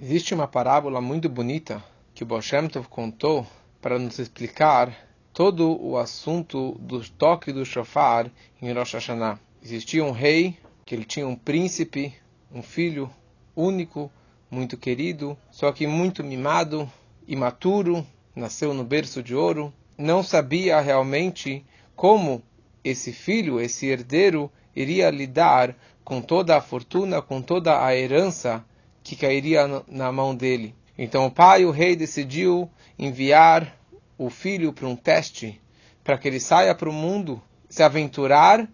Existe uma parábola muito bonita que o Baal Shem Tov contou para nos explicar todo o assunto do toque do shofar em Rosh Hashanah. Existia um rei, que ele tinha um príncipe, um filho único, muito querido, só que muito mimado, imaturo, nasceu no berço de ouro, não sabia realmente como esse filho, esse herdeiro, iria lidar com toda a fortuna, com toda a herança que cairia na mão dele. Então o pai, o rei, decidiu enviar o filho para um teste, para que ele saia para o mundo, se aventurar,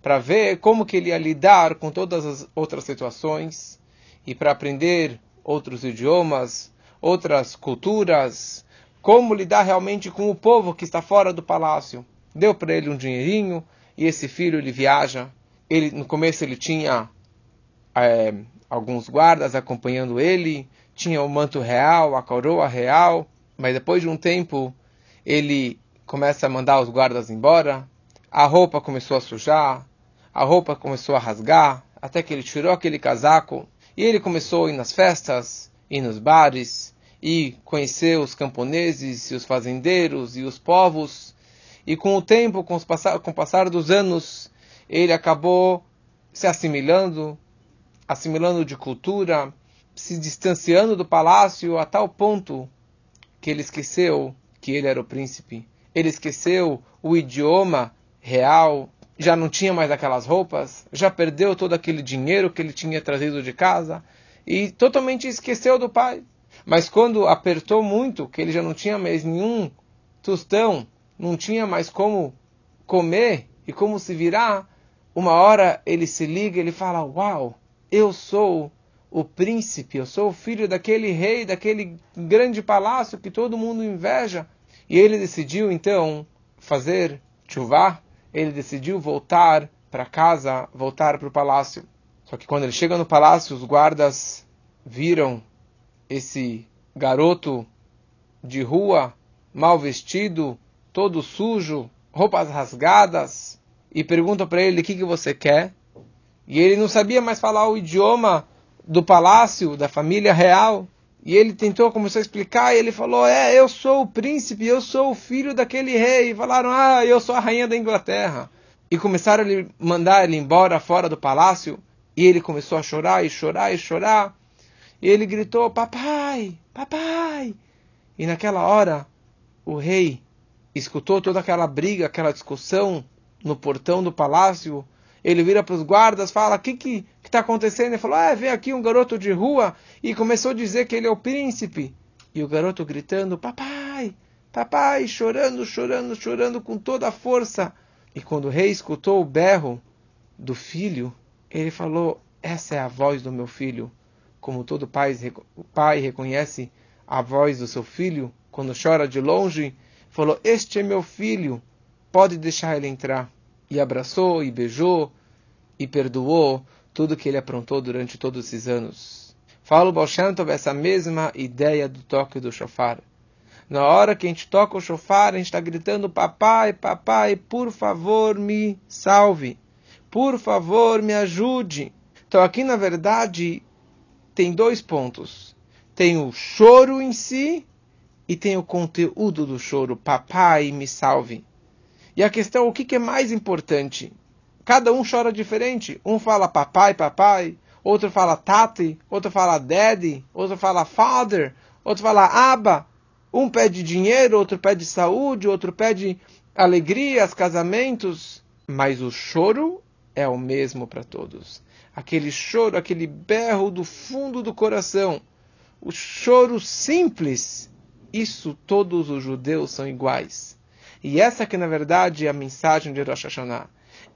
para ver como que ele ia lidar com todas as outras situações e para aprender outros idiomas, outras culturas, como lidar realmente com o povo que está fora do palácio. Deu para ele um dinheirinho e esse filho ele viaja. Ele no começo ele tinha é, alguns guardas acompanhando ele, tinha o manto real, a coroa real, mas depois de um tempo ele começa a mandar os guardas embora, a roupa começou a sujar, a roupa começou a rasgar, até que ele tirou aquele casaco. E ele começou a ir nas festas, ir nos bares e conhecer os camponeses e os fazendeiros e os povos. E com o tempo, com, passar, com o passar dos anos, ele acabou se assimilando, assimilando de cultura, se distanciando do palácio a tal ponto que ele esqueceu que ele era o príncipe. Ele esqueceu o idioma real, já não tinha mais aquelas roupas, já perdeu todo aquele dinheiro que ele tinha trazido de casa e totalmente esqueceu do pai. Mas quando apertou muito, que ele já não tinha mais nenhum tostão, não tinha mais como comer e como se virar, uma hora ele se liga, ele fala: "Uau, eu sou o príncipe, eu sou o filho daquele rei, daquele grande palácio que todo mundo inveja. E ele decidiu então fazer chuvá, ele decidiu voltar para casa, voltar para o palácio. Só que quando ele chega no palácio, os guardas viram esse garoto de rua, mal vestido, todo sujo, roupas rasgadas, e perguntam para ele o que, que você quer. E ele não sabia mais falar o idioma do palácio, da família real. E ele tentou, começou a explicar, e ele falou: É, eu sou o príncipe, eu sou o filho daquele rei. E falaram: Ah, eu sou a rainha da Inglaterra. E começaram a mandar ele embora fora do palácio. E ele começou a chorar e chorar e chorar. E ele gritou: Papai, papai. E naquela hora, o rei escutou toda aquela briga, aquela discussão no portão do palácio ele vira para os guardas, fala: O que que está acontecendo? Ele falou: Ah, vem aqui um garoto de rua e começou a dizer que ele é o príncipe. E o garoto gritando: Papai, papai, chorando, chorando, chorando com toda a força. E quando o rei escutou o berro do filho, ele falou: Essa é a voz do meu filho. Como todo pai, pai reconhece a voz do seu filho quando chora de longe, falou: Este é meu filho, pode deixar ele entrar e abraçou e beijou e perdoou tudo que ele aprontou durante todos esses anos. Fala o Baal essa mesma ideia do toque do shofar. Na hora que a gente toca o shofar, a gente está gritando: Papai, papai, por favor me salve. Por favor me ajude. Então aqui na verdade tem dois pontos. Tem o choro em si e tem o conteúdo do choro. Papai me salve. E a questão, o que, que é mais importante? Cada um chora diferente. Um fala papai, papai, outro fala tati, outro fala daddy, outro fala father, outro fala aba. Um pede dinheiro, outro pede saúde, outro pede alegrias, casamentos. Mas o choro é o mesmo para todos. Aquele choro, aquele berro do fundo do coração. O choro simples. Isso todos os judeus são iguais. E essa que na verdade é a mensagem de Rosh Hashanah.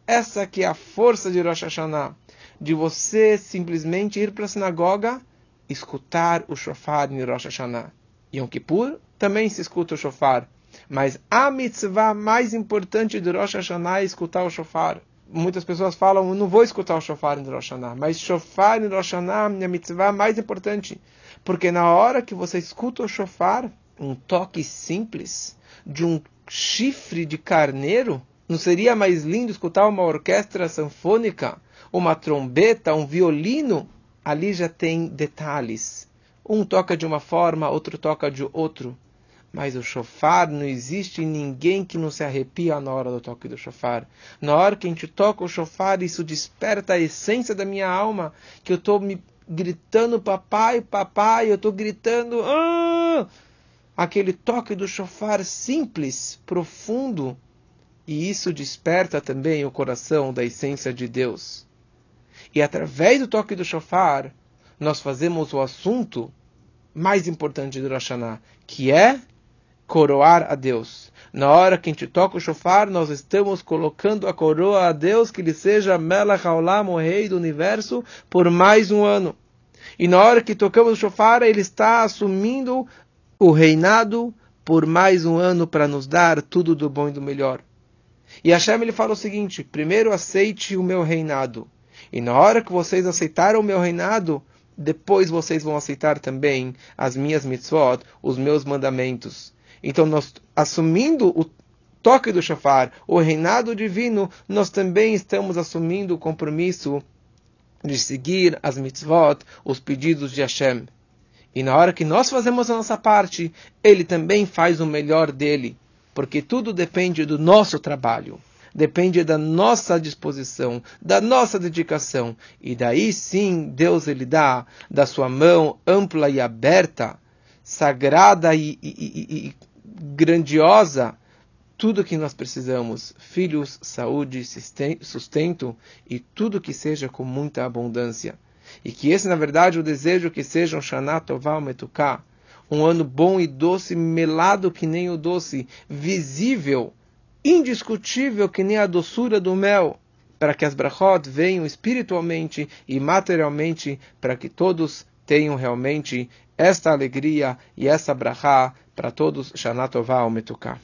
Essa que é a força de Rosh Hashanah. De você simplesmente ir para a sinagoga, escutar o shofar em Rosh Hashanah. Yom Kippur também se escuta o shofar. Mas a mitzvah mais importante de Rosh Hashanah é escutar o shofar. Muitas pessoas falam, não vou escutar o shofar em Rosh Hashanah. Mas shofar em Rosh Hashanah é a mitzvah mais importante. Porque na hora que você escuta o shofar, um toque simples de um chifre de carneiro? Não seria mais lindo escutar uma orquestra sanfônica, uma trombeta, um violino? Ali já tem detalhes. Um toca de uma forma, outro toca de outro. Mas o chofar, não existe ninguém que não se arrepia na hora do toque do chofar. Na hora que a gente toca o chofar, isso desperta a essência da minha alma, que eu estou me gritando papai, papai, eu estou gritando ah! Aquele toque do chofar simples, profundo, e isso desperta também o coração da essência de Deus. E através do toque do chofar, nós fazemos o assunto mais importante do Rosh que é coroar a Deus. Na hora que a gente toca o shofar, nós estamos colocando a coroa a Deus, que ele seja Melech Haolam, o rei do universo, por mais um ano. E na hora que tocamos o shofar, ele está assumindo o reinado por mais um ano para nos dar tudo do bom e do melhor. E Hashem ele fala o seguinte: primeiro aceite o meu reinado. E na hora que vocês aceitaram o meu reinado, depois vocês vão aceitar também as minhas mitzvot, os meus mandamentos. Então, nós assumindo o toque do shofar, o reinado divino, nós também estamos assumindo o compromisso de seguir as mitzvot, os pedidos de Hashem. E na hora que nós fazemos a nossa parte, ele também faz o melhor dele, porque tudo depende do nosso trabalho, depende da nossa disposição, da nossa dedicação. E daí sim, Deus ele dá da sua mão ampla e aberta, sagrada e, e, e, e grandiosa tudo que nós precisamos: filhos, saúde, sustento e tudo que seja com muita abundância. E que esse, na verdade, o desejo que seja um Shana Tová Metuká, um ano bom e doce, melado que nem o doce, visível, indiscutível que nem a doçura do mel, para que as brachot venham espiritualmente e materialmente, para que todos tenham realmente esta alegria e essa brachá para todos, Shana Tová Metuká.